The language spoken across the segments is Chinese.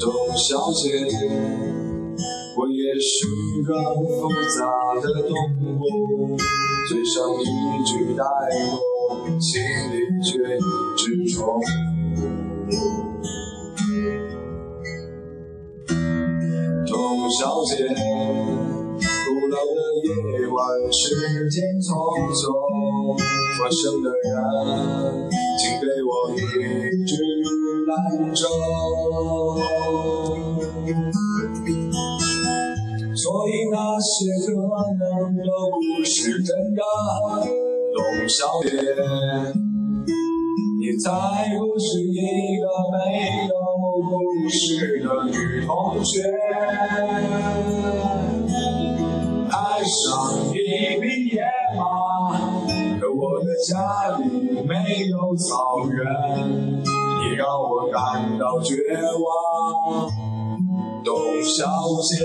董小姐，我也是个复杂的动物，嘴上一句带过，心里却一直重。董小姐，古老的夜晚，时间匆匆，陌生的人，请给我一支兰州。所以那些可能都不是真的，董小姐，你才不是一个没有故事的女同学。爱上家里没有草原，你让我感到绝望，董小姐。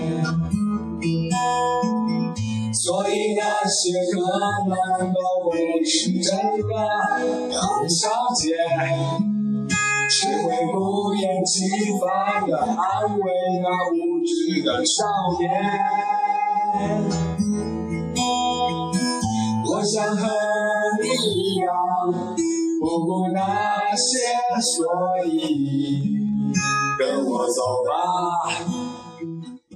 那些可能都不是真的，董小姐，只会不厌其烦的安慰那无知的少年。我想和你一样，不顾那些，所以。跟我走吧，